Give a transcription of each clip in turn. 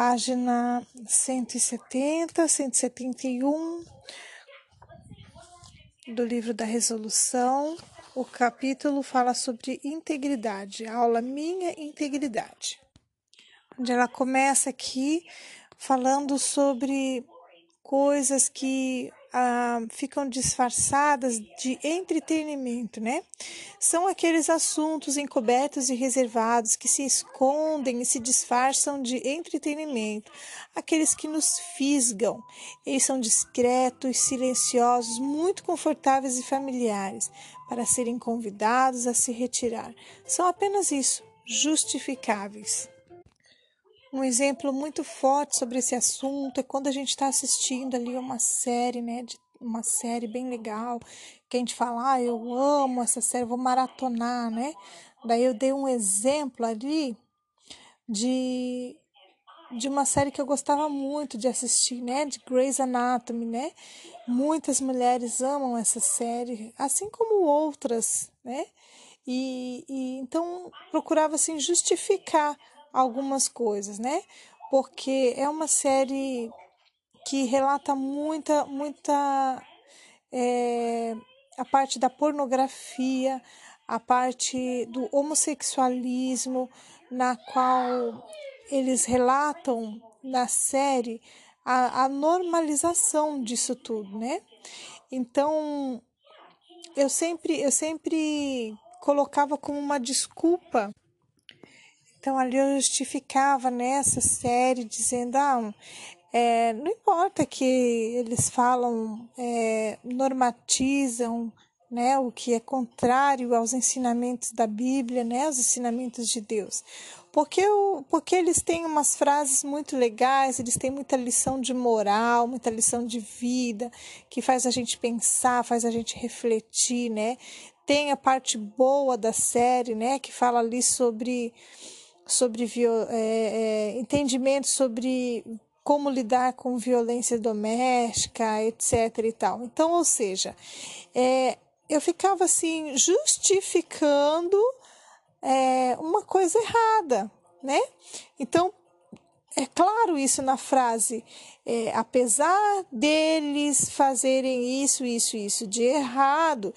página 170, 171 do livro da resolução. O capítulo fala sobre integridade, aula Minha Integridade, onde ela começa aqui falando sobre coisas que ah, ficam disfarçadas de entretenimento, né? São aqueles assuntos encobertos e reservados que se escondem e se disfarçam de entretenimento, aqueles que nos fisgam. Eles são discretos, silenciosos, muito confortáveis e familiares para serem convidados a se retirar. São apenas isso, justificáveis. Um exemplo muito forte sobre esse assunto é quando a gente está assistindo ali uma série, né, de uma série bem legal, que a gente fala, ah, eu amo essa série, vou maratonar, né? Daí eu dei um exemplo ali de de uma série que eu gostava muito de assistir, né, de Grey's Anatomy, né? Muitas mulheres amam essa série, assim como outras, né? E, e então procurava assim justificar algumas coisas, né? Porque é uma série que relata muita, muita é, a parte da pornografia, a parte do homossexualismo, na qual eles relatam na série a, a normalização disso tudo, né? Então eu sempre, eu sempre colocava como uma desculpa então ali eu justificava nessa série dizendo, ah, é, não importa que eles falam, é, normatizam, né, o que é contrário aos ensinamentos da Bíblia, né, aos ensinamentos de Deus. Porque, porque eles têm umas frases muito legais, eles têm muita lição de moral, muita lição de vida, que faz a gente pensar, faz a gente refletir, né? Tem a parte boa da série, né, que fala ali sobre sobre é, é, entendimento sobre como lidar com violência doméstica, etc. e tal. Então, ou seja, é, eu ficava assim justificando é, uma coisa errada, né? Então, é claro isso na frase, é, apesar deles fazerem isso, isso, isso de errado,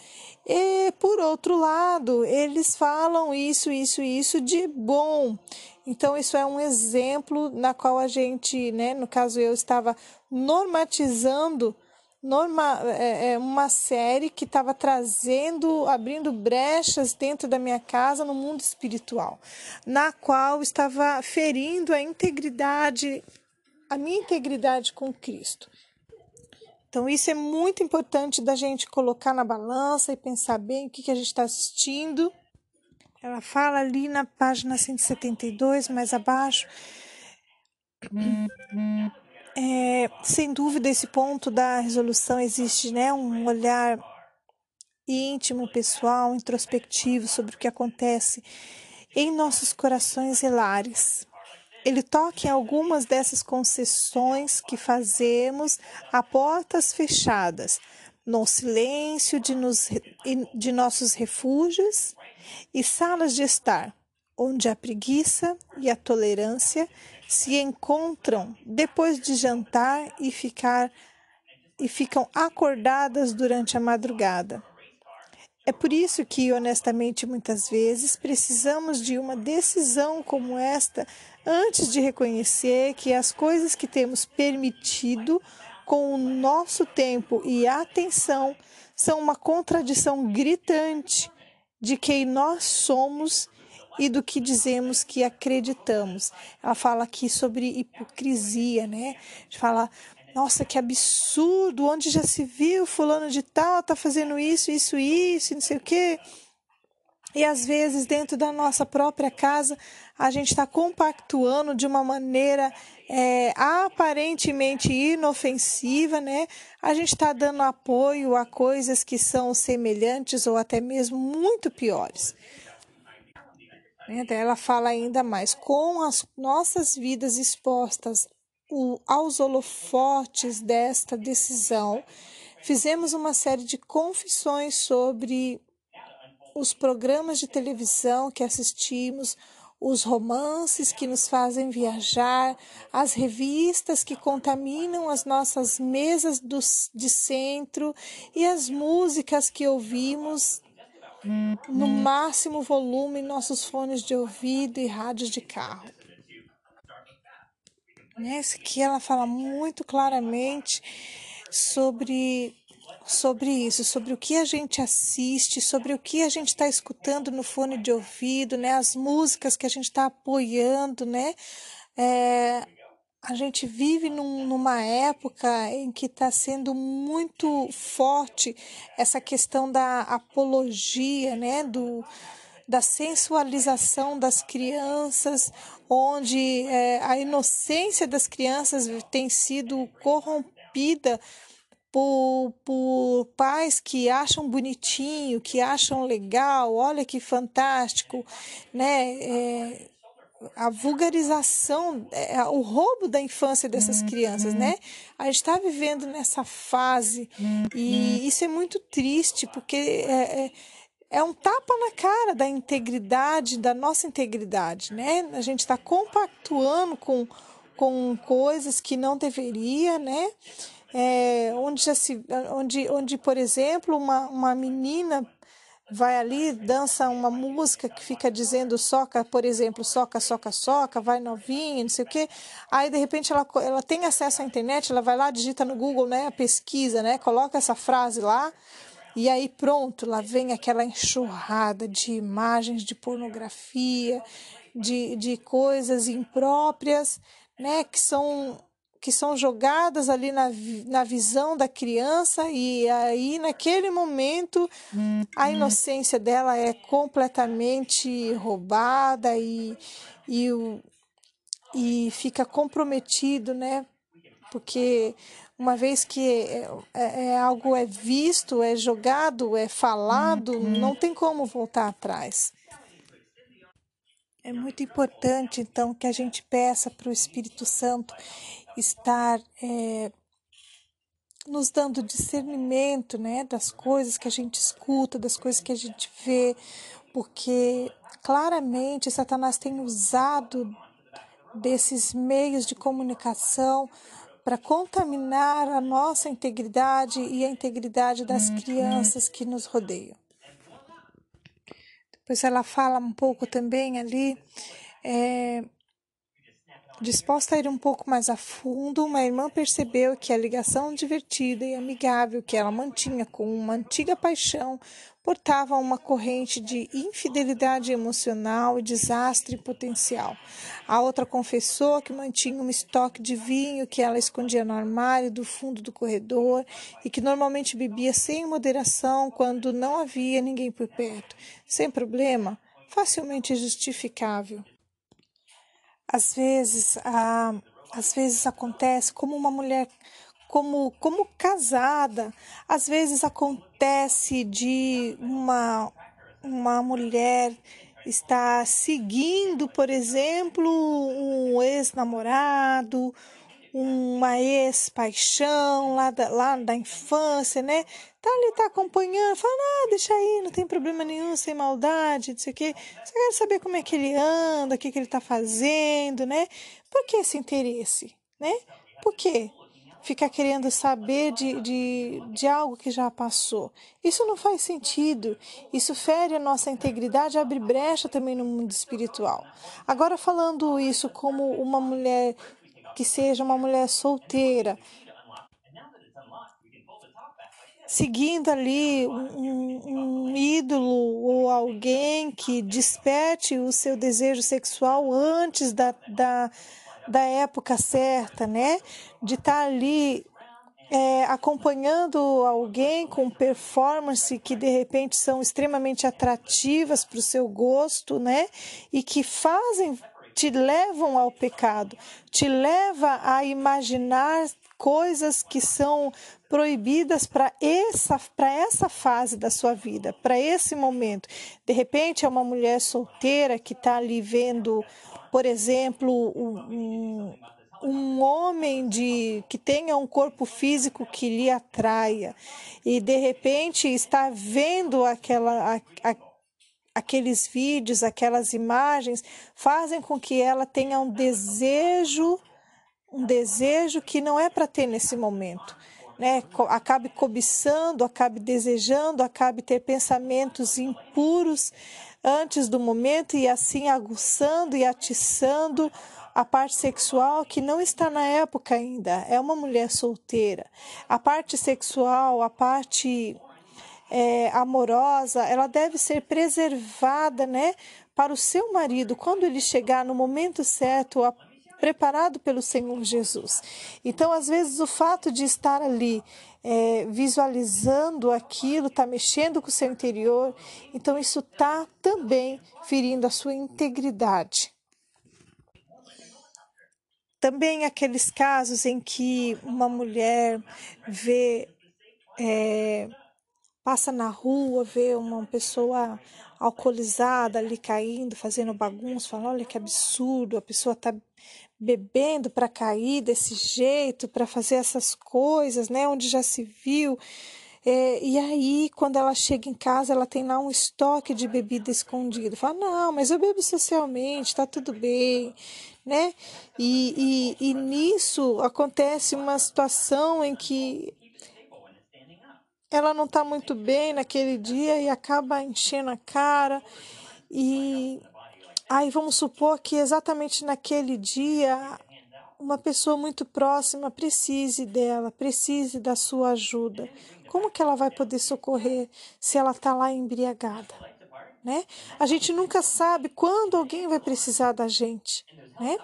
e por outro lado, eles falam isso, isso, isso de bom. Então, isso é um exemplo na qual a gente, né, no caso eu estava normatizando norma, é, é uma série que estava trazendo, abrindo brechas dentro da minha casa no mundo espiritual, na qual estava ferindo a integridade, a minha integridade com Cristo. Então, isso é muito importante da gente colocar na balança e pensar bem o que, que a gente está assistindo. Ela fala ali na página 172, mais abaixo. É, sem dúvida, esse ponto da resolução existe né, um olhar íntimo, pessoal, introspectivo sobre o que acontece em nossos corações e lares. Ele toca em algumas dessas concessões que fazemos a portas fechadas, no silêncio de, nos, de nossos refúgios e salas de estar, onde a preguiça e a tolerância se encontram depois de jantar e ficar e ficam acordadas durante a madrugada. É por isso que, honestamente, muitas vezes precisamos de uma decisão como esta antes de reconhecer que as coisas que temos permitido com o nosso tempo e atenção são uma contradição gritante de quem nós somos e do que dizemos que acreditamos. Ela fala aqui sobre hipocrisia, né? Fala, nossa, que absurdo, onde já se viu fulano de tal tá fazendo isso, isso, isso, não sei o quê. E às vezes, dentro da nossa própria casa, a gente está compactuando de uma maneira é, aparentemente inofensiva, né? A gente está dando apoio a coisas que são semelhantes ou até mesmo muito piores. Né? Ela fala ainda mais: com as nossas vidas expostas aos holofotes desta decisão, fizemos uma série de confissões sobre os programas de televisão que assistimos, os romances que nos fazem viajar, as revistas que contaminam as nossas mesas do, de centro e as músicas que ouvimos no máximo volume nossos fones de ouvido e rádios de carro. Nesse aqui ela fala muito claramente sobre sobre isso, sobre o que a gente assiste, sobre o que a gente está escutando no fone de ouvido, né? As músicas que a gente está apoiando, né? É, a gente vive num, numa época em que está sendo muito forte essa questão da apologia, né? Do, da sensualização das crianças, onde é, a inocência das crianças tem sido corrompida por, por pais que acham bonitinho, que acham legal, olha que fantástico, né? É, a vulgarização, é, o roubo da infância dessas uhum. crianças, né? A gente está vivendo nessa fase e uhum. isso é muito triste porque é, é, é, um tapa na cara da integridade, da nossa integridade, né? A gente está compactuando com, com coisas que não deveria, né? é, onde, já se, onde, onde, por exemplo, uma, uma menina vai ali, dança uma música que fica dizendo soca, por exemplo, soca, soca, soca, vai novinha, não sei o quê. Aí, de repente, ela, ela tem acesso à internet, ela vai lá, digita no Google, né, a pesquisa, né, coloca essa frase lá, e aí pronto, lá vem aquela enxurrada de imagens de pornografia, de, de coisas impróprias, né, que são que são jogadas ali na, na visão da criança e aí naquele momento a uhum. inocência dela é completamente roubada e, e, o, e fica comprometido, né? Porque uma vez que é, é, é algo é visto, é jogado, é falado, uhum. não tem como voltar atrás. É muito importante, então, que a gente peça para o Espírito Santo estar é, nos dando discernimento né, das coisas que a gente escuta, das coisas que a gente vê, porque claramente Satanás tem usado desses meios de comunicação para contaminar a nossa integridade e a integridade das uhum. crianças que nos rodeiam. Depois ela fala um pouco também ali é, Disposta a ir um pouco mais a fundo, uma irmã percebeu que a ligação divertida e amigável que ela mantinha com uma antiga paixão portava uma corrente de infidelidade emocional e desastre potencial. A outra confessou que mantinha um estoque de vinho que ela escondia no armário do fundo do corredor e que normalmente bebia sem moderação quando não havia ninguém por perto. Sem problema, facilmente justificável às vezes, ah, às vezes acontece como uma mulher como, como casada, às vezes acontece de uma, uma mulher estar seguindo, por exemplo, um ex-namorado, uma ex-paixão lá da, lá da infância, né? Tá ali, tá acompanhando, fala, ah, deixa aí, não tem problema nenhum, sem maldade, não sei o quê. Você quer saber como é que ele anda, o que, que ele tá fazendo, né? Por que esse interesse, né? Por quê? Ficar querendo saber de, de, de algo que já passou. Isso não faz sentido. Isso fere a nossa integridade, abre brecha também no mundo espiritual. Agora, falando isso como uma mulher que seja uma mulher solteira, seguindo ali um, um, ídolo ou alguém que desperte o seu desejo sexual antes da, da, da época certa, né? De estar tá ali é, acompanhando alguém com performance que de repente são extremamente atrativas para o seu gosto, né? E que fazem te levam ao pecado, te leva a imaginar coisas que são proibidas para essa, para essa fase da sua vida, para esse momento. De repente, é uma mulher solteira que está ali vendo, por exemplo, um, um homem de que tenha um corpo físico que lhe atraia e de repente está vendo aquela a, a, aqueles vídeos, aquelas imagens fazem com que ela tenha um desejo, um desejo que não é para ter nesse momento. Né, acabe cobiçando, acabe desejando, acabe ter pensamentos impuros antes do momento e assim aguçando e atiçando a parte sexual que não está na época ainda, é uma mulher solteira. A parte sexual, a parte é, amorosa, ela deve ser preservada, né, para o seu marido quando ele chegar no momento certo, a, preparado pelo Senhor Jesus. Então, às vezes, o fato de estar ali é, visualizando aquilo, está mexendo com o seu interior, então isso está também ferindo a sua integridade. Também aqueles casos em que uma mulher vê é, passa na rua, vê uma pessoa alcoolizada ali caindo, fazendo bagunça, fala: olha que absurdo, a pessoa está bebendo para cair desse jeito, para fazer essas coisas, né? Onde já se viu. É, e aí, quando ela chega em casa, ela tem lá um estoque de bebida escondido. Fala, não, mas eu bebo socialmente, tá tudo bem, né? E, e, e nisso acontece uma situação em que ela não está muito bem naquele dia e acaba enchendo a cara. E aí vamos supor que exatamente naquele dia uma pessoa muito próxima precise dela, precise da sua ajuda. Como que ela vai poder socorrer se ela está lá embriagada? Né? A gente nunca sabe quando alguém vai precisar da gente, né?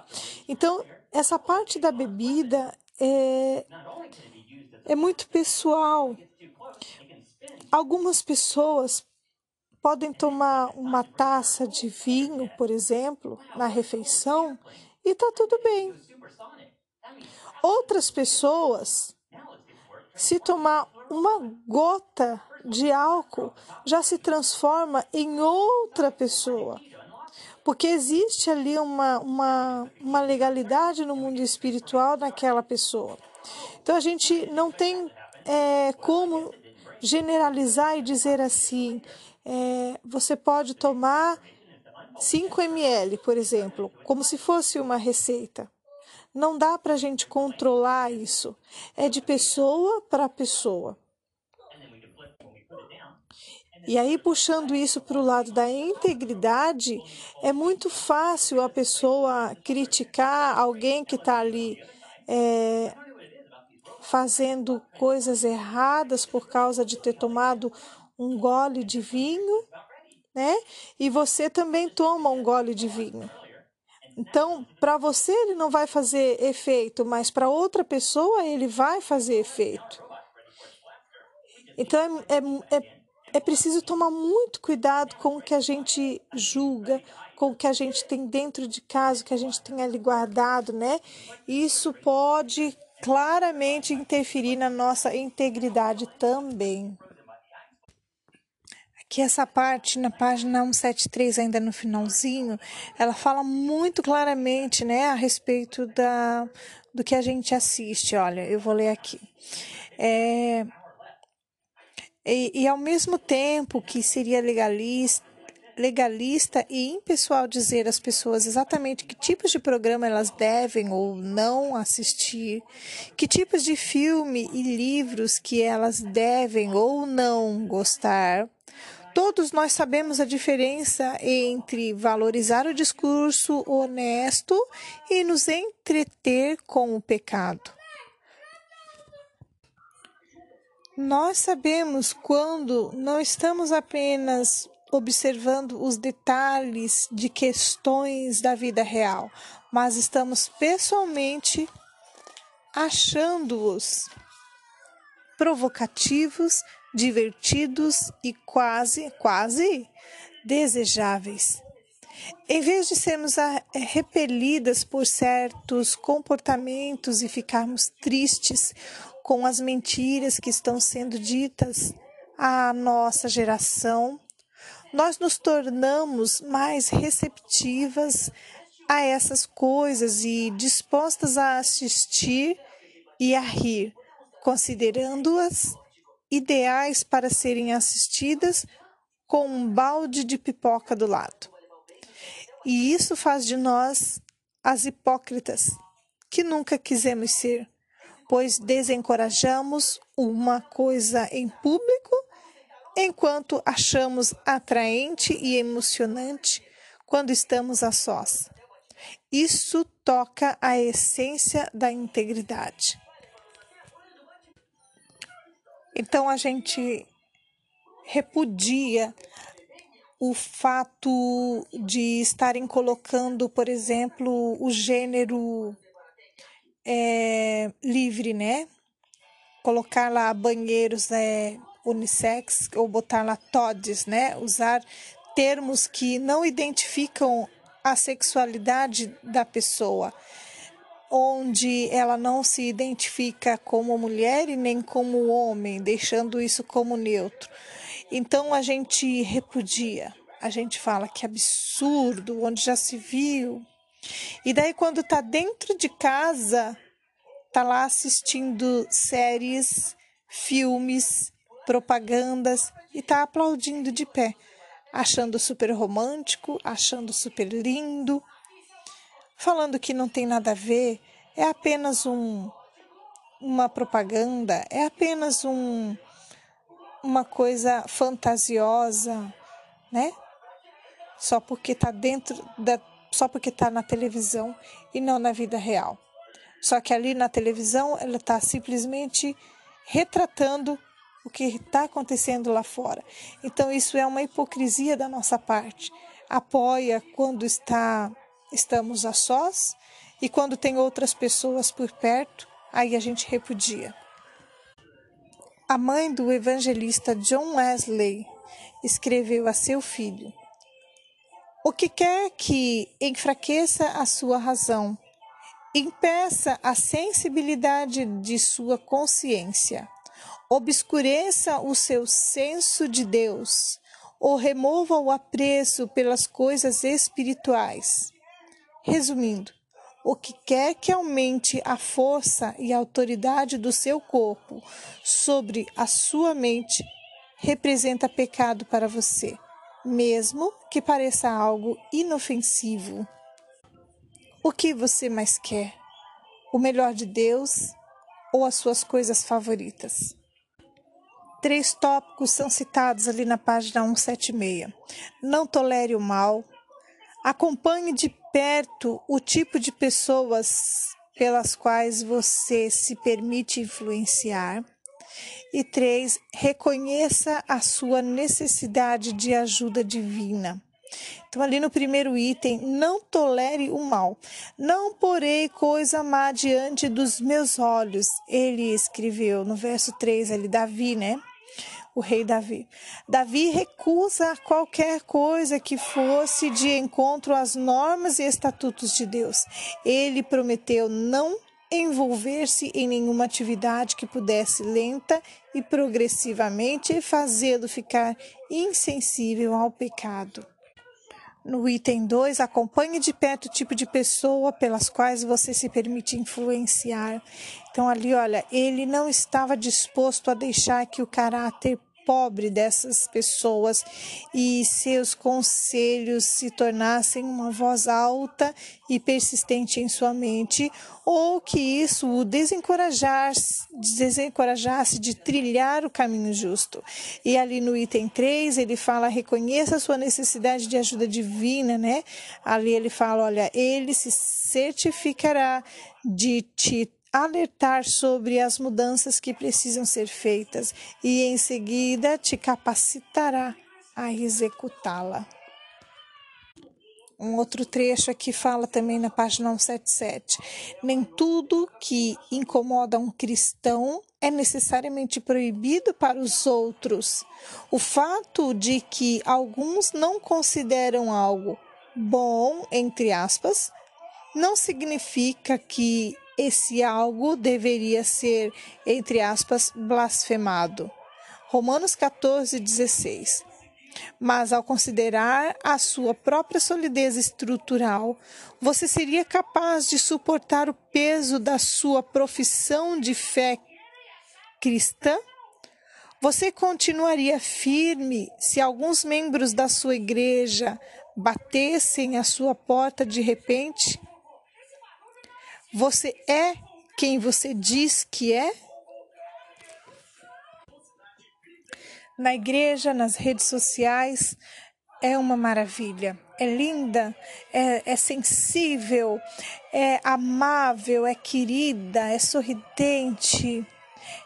Então essa parte da bebida é, é muito pessoal. Algumas pessoas podem tomar uma taça de vinho, por exemplo, na refeição e tá tudo bem. Outras pessoas, se tomar uma gota de álcool, já se transforma em outra pessoa. Porque existe ali uma, uma, uma legalidade no mundo espiritual naquela pessoa. Então a gente não tem é, como generalizar e dizer assim: é, você pode tomar 5 ml, por exemplo, como se fosse uma receita. Não dá para a gente controlar isso. É de pessoa para pessoa. E aí, puxando isso para o lado da integridade, é muito fácil a pessoa criticar alguém que está ali é, fazendo coisas erradas por causa de ter tomado um gole de vinho, né? E você também toma um gole de vinho. Então, para você ele não vai fazer efeito, mas para outra pessoa ele vai fazer efeito. Então, é, é, é, preciso tomar muito cuidado com o que a gente julga, com o que a gente tem dentro de casa, que a gente tem ali guardado, né? Isso pode claramente interferir na nossa integridade também. Aqui essa parte, na página 173, ainda no finalzinho, ela fala muito claramente né, a respeito da, do que a gente assiste. Olha, eu vou ler aqui. É, e, e ao mesmo tempo que seria legalista, legalista e impessoal dizer às pessoas exatamente que tipos de programa elas devem ou não assistir, que tipos de filme e livros que elas devem ou não gostar. Todos nós sabemos a diferença entre valorizar o discurso honesto e nos entreter com o pecado. Nós sabemos quando não estamos apenas observando os detalhes de questões da vida real, mas estamos pessoalmente achando-os provocativos, divertidos e quase, quase desejáveis. Em vez de sermos repelidas por certos comportamentos e ficarmos tristes com as mentiras que estão sendo ditas à nossa geração, nós nos tornamos mais receptivas a essas coisas e dispostas a assistir e a rir, considerando-as ideais para serem assistidas com um balde de pipoca do lado. E isso faz de nós as hipócritas que nunca quisemos ser, pois desencorajamos uma coisa em público enquanto achamos atraente e emocionante quando estamos a sós. Isso toca a essência da integridade. Então a gente repudia o fato de estarem colocando, por exemplo, o gênero é, livre, né? Colocar lá banheiros é, unissex ou botar lá todes, né? Usar termos que não identificam a sexualidade da pessoa, onde ela não se identifica como mulher e nem como homem, deixando isso como neutro. Então a gente repudia, a gente fala que absurdo, onde já se viu. E daí quando tá dentro de casa, tá lá assistindo séries, filmes, propagandas e tá aplaudindo de pé, achando super romântico, achando super lindo, falando que não tem nada a ver, é apenas um uma propaganda, é apenas um uma coisa fantasiosa, né? Só porque está dentro da, só porque está na televisão e não na vida real. Só que ali na televisão ela está simplesmente retratando o que está acontecendo lá fora. Então isso é uma hipocrisia da nossa parte. Apoia quando está estamos a sós e quando tem outras pessoas por perto, aí a gente repudia. A mãe do evangelista John Wesley escreveu a seu filho: O que quer que enfraqueça a sua razão, impeça a sensibilidade de sua consciência, obscureça o seu senso de Deus, ou remova o apreço pelas coisas espirituais. Resumindo, o que quer que aumente a força e a autoridade do seu corpo sobre a sua mente representa pecado para você, mesmo que pareça algo inofensivo. O que você mais quer? O melhor de Deus ou as suas coisas favoritas? Três tópicos são citados ali na página 176. Não tolere o mal, Acompanhe de perto o tipo de pessoas pelas quais você se permite influenciar. E três, reconheça a sua necessidade de ajuda divina. Então, ali no primeiro item, não tolere o mal. Não porei coisa má diante dos meus olhos. Ele escreveu no verso 3 ali, Davi, né? O rei Davi. Davi recusa qualquer coisa que fosse de encontro às normas e estatutos de Deus. Ele prometeu não envolver-se em nenhuma atividade que pudesse lenta e progressivamente fazê-lo ficar insensível ao pecado. No item 2, acompanhe de perto o tipo de pessoa pelas quais você se permite influenciar. Então, ali, olha, ele não estava disposto a deixar que o caráter pobre dessas pessoas e seus conselhos se tornassem uma voz alta e persistente em sua mente, ou que isso o desencorajasse, desencorajasse de trilhar o caminho justo. E ali no item 3, ele fala: reconheça a sua necessidade de ajuda divina, né? Ali ele fala: olha, ele se certificará de te alertar sobre as mudanças que precisam ser feitas e em seguida te capacitará a executá-la. Um outro trecho aqui fala também na página 177. Nem tudo que incomoda um cristão é necessariamente proibido para os outros. O fato de que alguns não consideram algo bom, entre aspas, não significa que esse algo deveria ser, entre aspas, blasfemado. Romanos 14, 16. Mas ao considerar a sua própria solidez estrutural, você seria capaz de suportar o peso da sua profissão de fé cristã? Você continuaria firme se alguns membros da sua igreja batessem a sua porta de repente? Você é quem você diz que é? Na igreja, nas redes sociais, é uma maravilha. É linda, é, é sensível, é amável, é querida, é sorridente,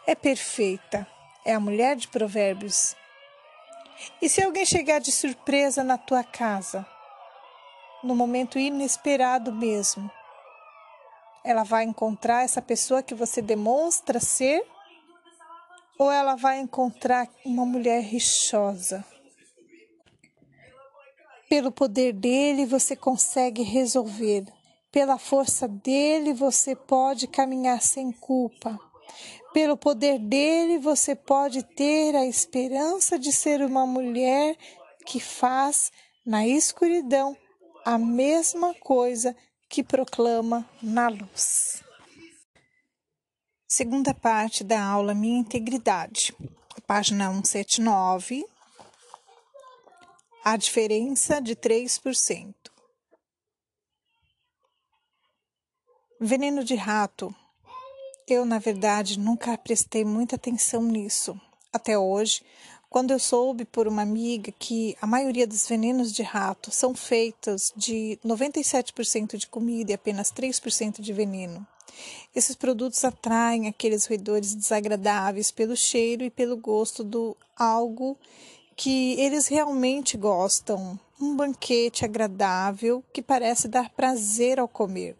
é perfeita. É a mulher de Provérbios. E se alguém chegar de surpresa na tua casa, no momento inesperado mesmo, ela vai encontrar essa pessoa que você demonstra ser? Ou ela vai encontrar uma mulher rixosa? Pelo poder dele você consegue resolver. Pela força dele você pode caminhar sem culpa. Pelo poder dele você pode ter a esperança de ser uma mulher que faz na escuridão a mesma coisa que proclama na luz. Segunda parte da aula Minha Integridade, página 179. A diferença de 3%. Veneno de rato. Eu, na verdade, nunca prestei muita atenção nisso. Até hoje, quando eu soube por uma amiga que a maioria dos venenos de rato são feitos de 97% de comida e apenas 3% de veneno. Esses produtos atraem aqueles roedores desagradáveis pelo cheiro e pelo gosto do algo que eles realmente gostam. Um banquete agradável que parece dar prazer ao comer,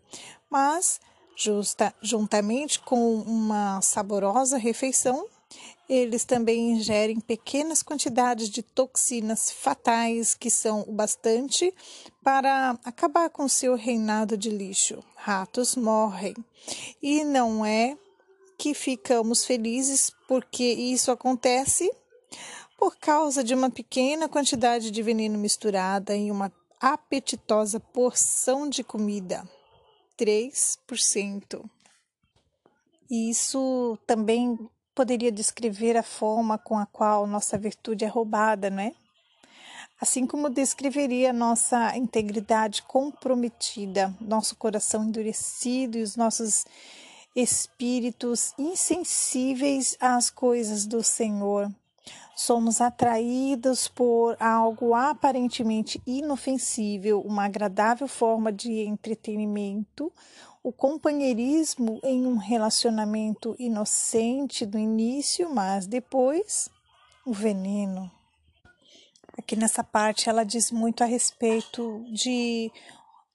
mas justa, juntamente com uma saborosa refeição, eles também ingerem pequenas quantidades de toxinas fatais que são o bastante para acabar com seu reinado de lixo. Ratos morrem. E não é que ficamos felizes porque isso acontece por causa de uma pequena quantidade de veneno misturada em uma apetitosa porção de comida. 3%. Isso também poderia descrever a forma com a qual nossa virtude é roubada, não é? Assim como descreveria nossa integridade comprometida, nosso coração endurecido e os nossos espíritos insensíveis às coisas do Senhor. Somos atraídos por algo aparentemente inofensível, uma agradável forma de entretenimento, o companheirismo em um relacionamento inocente no início, mas depois o veneno. Aqui nessa parte ela diz muito a respeito de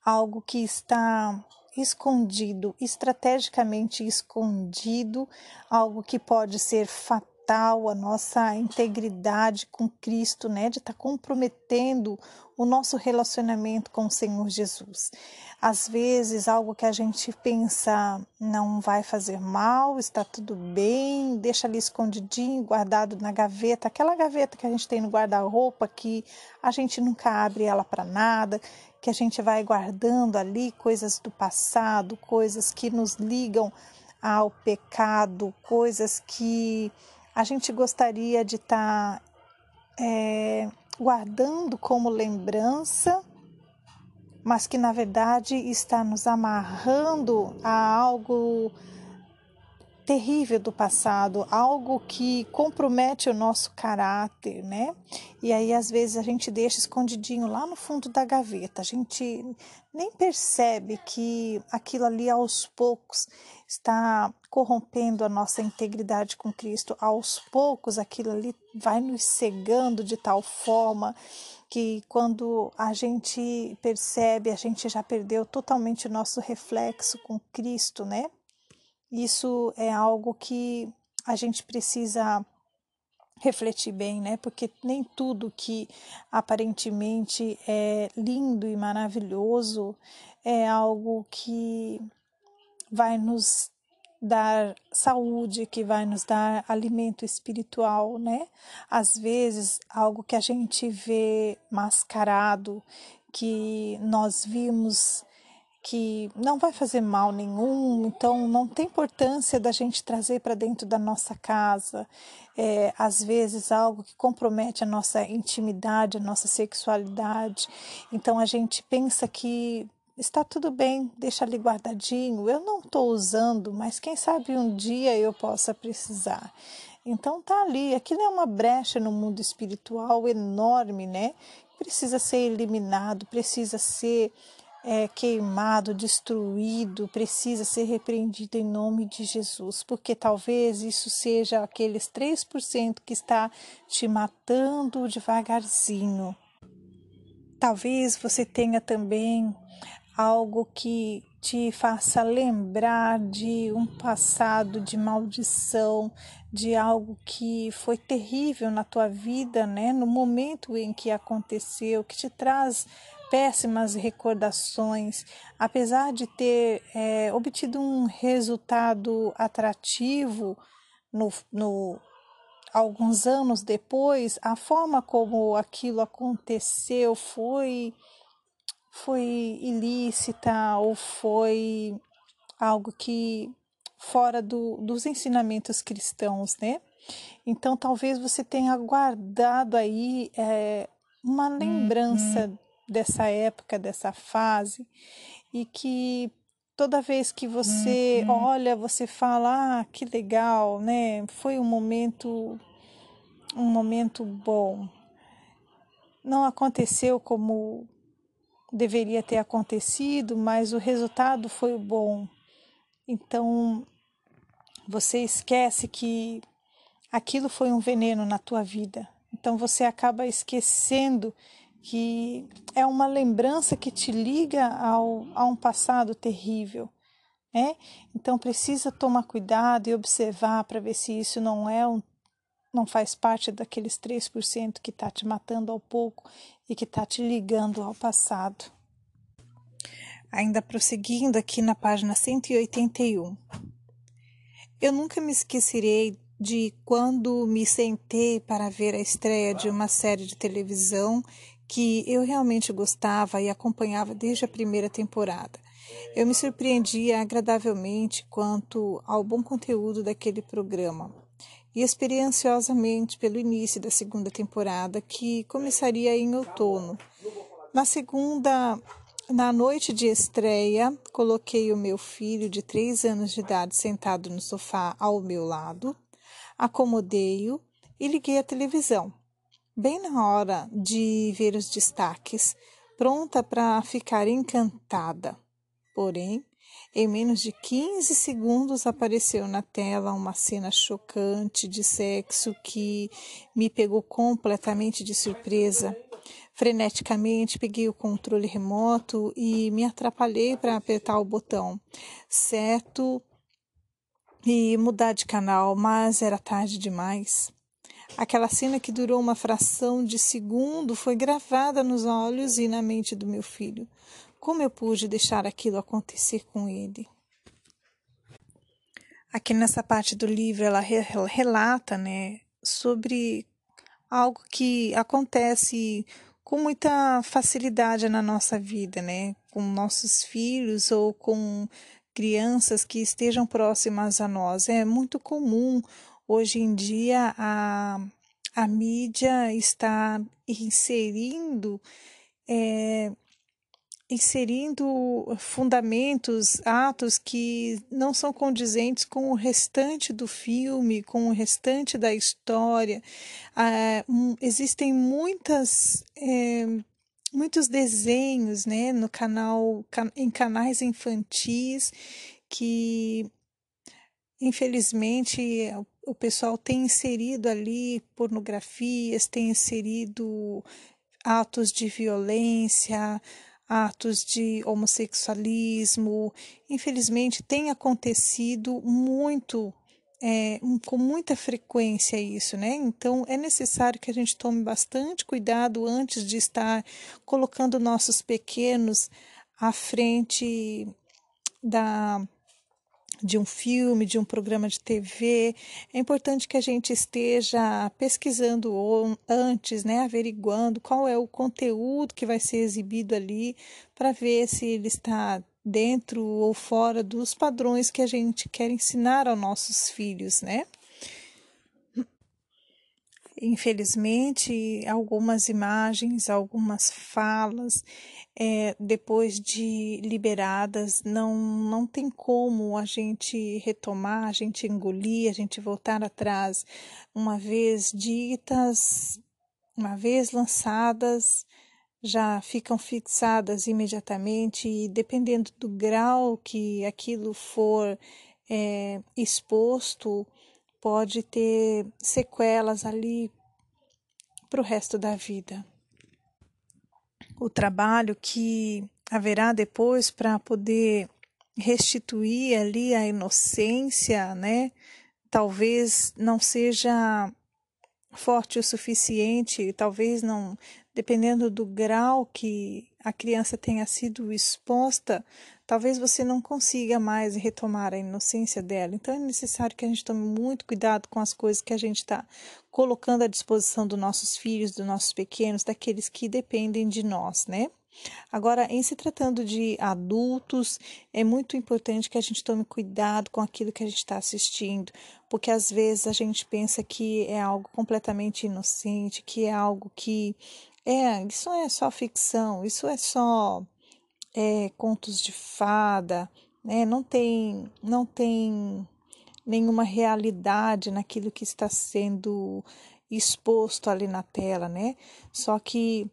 algo que está escondido, estrategicamente escondido, algo que pode ser fatal à nossa integridade com Cristo, né, de estar tá comprometendo o nosso relacionamento com o Senhor Jesus. Às vezes, algo que a gente pensa não vai fazer mal, está tudo bem, deixa ali escondidinho, guardado na gaveta, aquela gaveta que a gente tem no guarda-roupa que a gente nunca abre ela para nada, que a gente vai guardando ali coisas do passado, coisas que nos ligam ao pecado, coisas que a gente gostaria de estar tá, é, guardando como lembrança mas que na verdade está nos amarrando a algo terrível do passado, algo que compromete o nosso caráter, né? E aí às vezes a gente deixa escondidinho lá no fundo da gaveta, a gente nem percebe que aquilo ali aos poucos está corrompendo a nossa integridade com Cristo, aos poucos aquilo ali vai nos cegando de tal forma que quando a gente percebe, a gente já perdeu totalmente o nosso reflexo com Cristo, né? Isso é algo que a gente precisa refletir bem, né? Porque nem tudo que aparentemente é lindo e maravilhoso é algo que vai nos dar saúde, que vai nos dar alimento espiritual, né? Às vezes, algo que a gente vê mascarado, que nós vimos que não vai fazer mal nenhum, então não tem importância da gente trazer para dentro da nossa casa, é, às vezes algo que compromete a nossa intimidade, a nossa sexualidade. Então a gente pensa que está tudo bem, deixa ali guardadinho, eu não estou usando, mas quem sabe um dia eu possa precisar. Então tá ali, aquilo é uma brecha no mundo espiritual enorme, né? Precisa ser eliminado, precisa ser é, queimado, destruído, precisa ser repreendido em nome de Jesus, porque talvez isso seja aqueles 3% que está te matando devagarzinho. Talvez você tenha também algo que te faça lembrar de um passado de maldição, de algo que foi terrível na tua vida, né? No momento em que aconteceu, que te traz péssimas recordações, apesar de ter é, obtido um resultado atrativo no, no alguns anos depois, a forma como aquilo aconteceu foi foi ilícita ou foi algo que fora do, dos ensinamentos cristãos, né? Então talvez você tenha guardado aí é, uma lembrança uhum. dessa época, dessa fase, e que toda vez que você uhum. olha, você fala, ah, que legal, né? Foi um momento, um momento bom. Não aconteceu como deveria ter acontecido, mas o resultado foi bom. Então, você esquece que aquilo foi um veneno na tua vida. Então, você acaba esquecendo que é uma lembrança que te liga ao, a um passado terrível. Né? Então, precisa tomar cuidado e observar para ver se isso não é um não faz parte daqueles 3% que está te matando ao pouco e que está te ligando ao passado. Ainda prosseguindo aqui na página 181. Eu nunca me esquecerei de quando me sentei para ver a estreia de uma série de televisão que eu realmente gostava e acompanhava desde a primeira temporada. Eu me surpreendia agradavelmente quanto ao bom conteúdo daquele programa e esperei ansiosamente pelo início da segunda temporada, que começaria em outono. Na segunda, na noite de estreia, coloquei o meu filho de três anos de idade sentado no sofá ao meu lado, acomodei-o e liguei a televisão. Bem na hora de ver os destaques, pronta para ficar encantada. Porém, em menos de 15 segundos apareceu na tela uma cena chocante de sexo que me pegou completamente de surpresa. Freneticamente peguei o controle remoto e me atrapalhei para apertar o botão certo e mudar de canal, mas era tarde demais. Aquela cena que durou uma fração de segundo foi gravada nos olhos e na mente do meu filho. Como eu pude deixar aquilo acontecer com ele? Aqui nessa parte do livro ela relata, né, sobre algo que acontece com muita facilidade na nossa vida, né, com nossos filhos ou com crianças que estejam próximas a nós. É muito comum hoje em dia a, a mídia está inserindo é, inserindo fundamentos, atos que não são condizentes com o restante do filme, com o restante da história. Ah, um, existem muitas. É, muitos desenhos né, no canal, em canais infantis que infelizmente o pessoal tem inserido ali pornografias, tem inserido atos de violência, atos de homossexualismo. Infelizmente, tem acontecido muito, é, com muita frequência isso, né? Então, é necessário que a gente tome bastante cuidado antes de estar colocando nossos pequenos à frente da de um filme, de um programa de TV, é importante que a gente esteja pesquisando antes, né, averiguando qual é o conteúdo que vai ser exibido ali, para ver se ele está dentro ou fora dos padrões que a gente quer ensinar aos nossos filhos, né? Infelizmente, algumas imagens, algumas falas, é, depois de liberadas, não, não tem como a gente retomar, a gente engolir, a gente voltar atrás. Uma vez ditas, uma vez lançadas, já ficam fixadas imediatamente e dependendo do grau que aquilo for é, exposto, pode ter sequelas ali para o resto da vida. O trabalho que haverá depois para poder restituir ali a inocência, né? Talvez não seja forte o suficiente, talvez não, dependendo do grau que a criança tenha sido exposta, talvez você não consiga mais retomar a inocência dela. Então é necessário que a gente tome muito cuidado com as coisas que a gente está colocando à disposição dos nossos filhos, dos nossos pequenos, daqueles que dependem de nós, né? Agora, em se tratando de adultos, é muito importante que a gente tome cuidado com aquilo que a gente está assistindo, porque às vezes a gente pensa que é algo completamente inocente, que é algo que é, isso é só ficção, isso é só é, contos de fada, né? Não tem, não tem nenhuma realidade naquilo que está sendo exposto ali na tela, né? Só que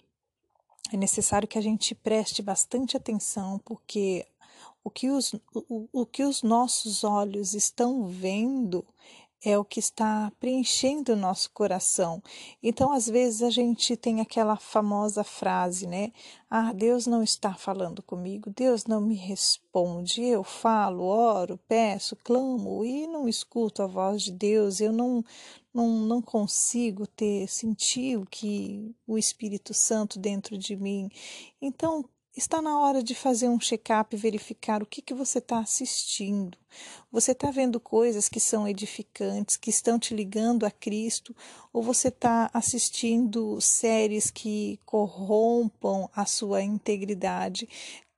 é necessário que a gente preste bastante atenção, porque o que os, o, o que os nossos olhos estão vendo é o que está preenchendo o nosso coração. Então, às vezes, a gente tem aquela famosa frase, né? Ah, Deus não está falando comigo, Deus não me responde. Eu falo, oro, peço, clamo e não escuto a voz de Deus, eu não, não, não consigo ter, sentir o que o Espírito Santo dentro de mim. Então, está na hora de fazer um check-up e verificar o que, que você está assistindo. Você está vendo coisas que são edificantes, que estão te ligando a Cristo, ou você está assistindo séries que corrompam a sua integridade?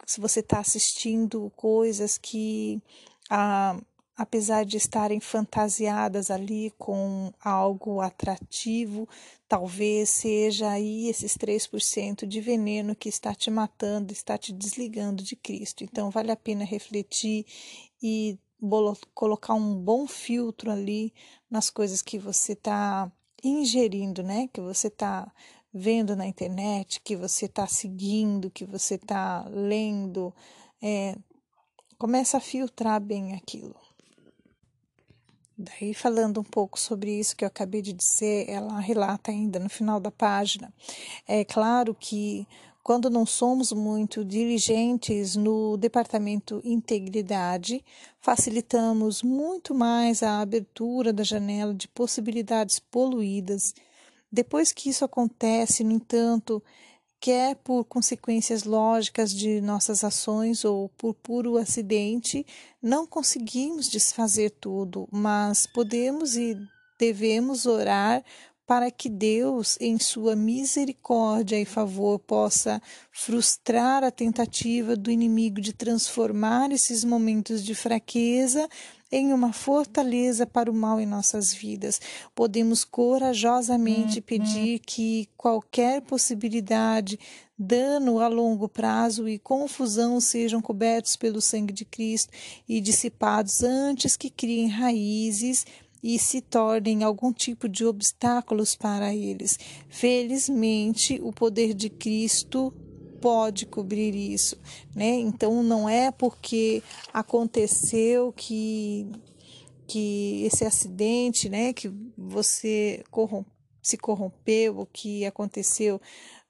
Se você está assistindo coisas que ah, apesar de estarem fantasiadas ali com algo atrativo, talvez seja aí esses 3% de veneno que está te matando, está te desligando de Cristo. Então, vale a pena refletir e colocar um bom filtro ali nas coisas que você está ingerindo, né? Que você está vendo na internet, que você está seguindo, que você está lendo. É, começa a filtrar bem aquilo. Daí, falando um pouco sobre isso que eu acabei de dizer, ela relata ainda no final da página. É claro que quando não somos muito diligentes no departamento integridade, facilitamos muito mais a abertura da janela de possibilidades poluídas. Depois que isso acontece, no entanto, quer por consequências lógicas de nossas ações ou por puro acidente, não conseguimos desfazer tudo, mas podemos e devemos orar para que Deus, em sua misericórdia e favor, possa frustrar a tentativa do inimigo de transformar esses momentos de fraqueza em uma fortaleza para o mal em nossas vidas. Podemos corajosamente uhum. pedir que qualquer possibilidade, dano a longo prazo e confusão sejam cobertos pelo sangue de Cristo e dissipados antes que criem raízes e se tornem algum tipo de obstáculos para eles. Felizmente, o poder de Cristo pode cobrir isso, né? Então não é porque aconteceu que que esse acidente, né, que você corrom se corrompeu, o que aconteceu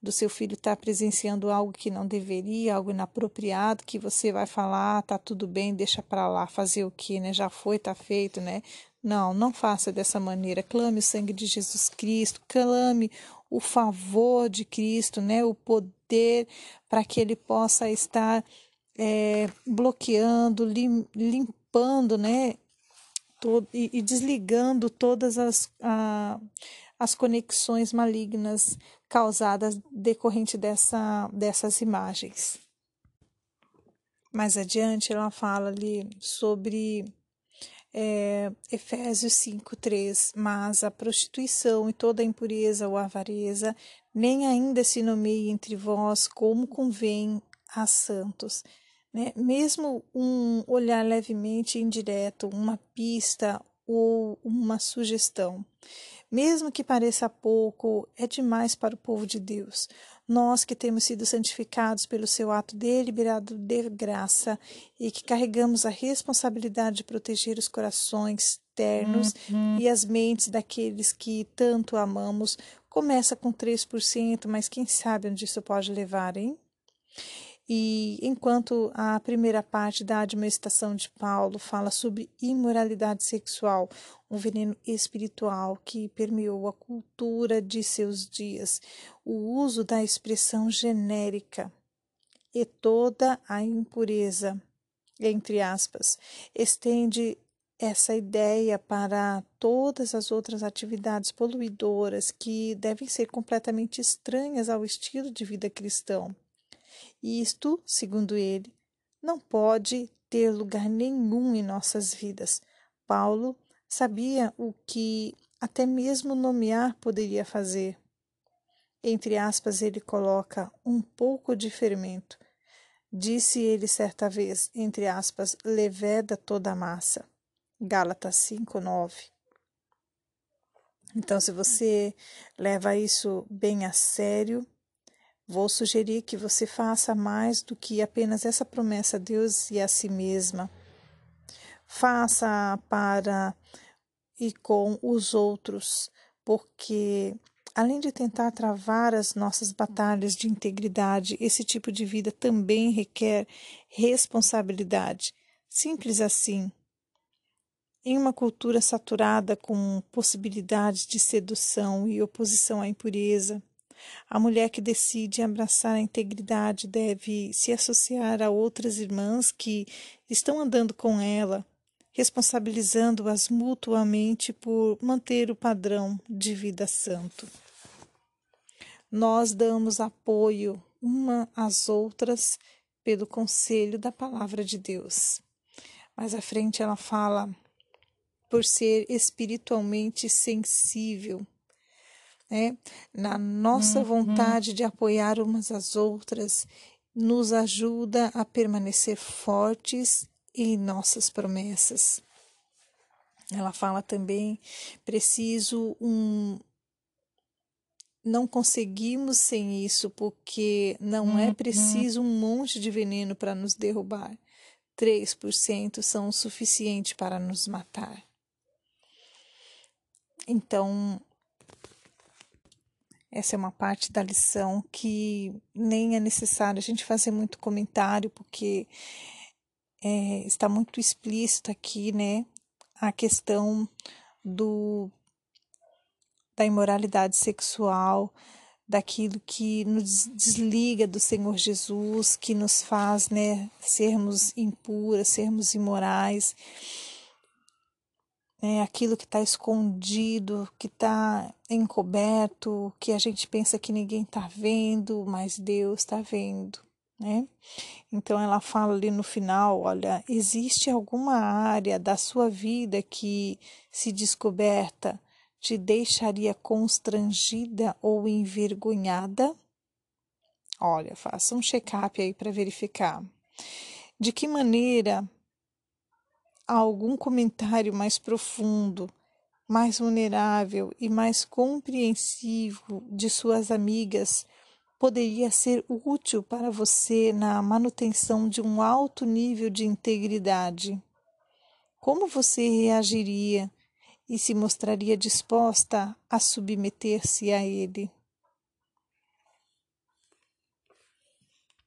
do seu filho estar tá presenciando algo que não deveria, algo inapropriado, que você vai falar, ah, tá tudo bem, deixa para lá, fazer o que, né? Já foi, tá feito, né? Não, não faça dessa maneira. Clame o sangue de Jesus Cristo, clame o favor de Cristo, né? O poder para que ele possa estar é, bloqueando, lim, limpando, né? Todo, e, e, desligando todas as, a, as conexões malignas causadas decorrente dessa, dessas imagens. Mais adiante, ela fala ali sobre é, Efésios 5,3: Mas a prostituição e toda a impureza ou avareza nem ainda se nomeie entre vós como convém a santos. Né? Mesmo um olhar levemente indireto, uma pista ou uma sugestão. Mesmo que pareça pouco, é demais para o povo de Deus. Nós que temos sido santificados pelo seu ato deliberado de graça e que carregamos a responsabilidade de proteger os corações ternos uhum. e as mentes daqueles que tanto amamos, começa com 3%, mas quem sabe onde isso pode levar, hein? E enquanto a primeira parte da admoestação de Paulo fala sobre imoralidade sexual, um veneno espiritual que permeou a cultura de seus dias, o uso da expressão genérica e toda a impureza, entre aspas, estende essa ideia para todas as outras atividades poluidoras que devem ser completamente estranhas ao estilo de vida cristão. Isto, segundo ele, não pode ter lugar nenhum em nossas vidas. Paulo sabia o que até mesmo nomear poderia fazer. Entre aspas, ele coloca um pouco de fermento. Disse ele certa vez, entre aspas, leveda toda a massa. Gálatas 5, 9. Então, se você leva isso bem a sério, Vou sugerir que você faça mais do que apenas essa promessa a Deus e a si mesma. Faça para e com os outros, porque além de tentar travar as nossas batalhas de integridade, esse tipo de vida também requer responsabilidade. Simples assim. Em uma cultura saturada com possibilidades de sedução e oposição à impureza, a mulher que decide abraçar a integridade deve se associar a outras irmãs que estão andando com ela, responsabilizando-as mutuamente por manter o padrão de vida santo. Nós damos apoio uma às outras pelo conselho da palavra de Deus. Mais à frente ela fala por ser espiritualmente sensível né? na nossa uhum. vontade de apoiar umas às outras, nos ajuda a permanecer fortes em nossas promessas. Ela fala também: preciso um. Não conseguimos sem isso, porque não é uhum. preciso um monte de veneno para nos derrubar. 3% são o suficiente para nos matar. Então, essa é uma parte da lição que nem é necessário a gente fazer muito comentário, porque é, está muito explícito aqui, né, a questão do da imoralidade sexual, daquilo que nos desliga do Senhor Jesus, que nos faz, né, sermos impuras, sermos imorais né, aquilo que está escondido, que está encoberto, que a gente pensa que ninguém está vendo, mas Deus está vendo. Né? Então ela fala ali no final, olha, existe alguma área da sua vida que, se descoberta, te deixaria constrangida ou envergonhada? Olha, faça um check-up aí para verificar. De que maneira algum comentário mais profundo, mais vulnerável e mais compreensivo de suas amigas poderia ser útil para você na manutenção de um alto nível de integridade. Como você reagiria e se mostraria disposta a submeter-se a ele?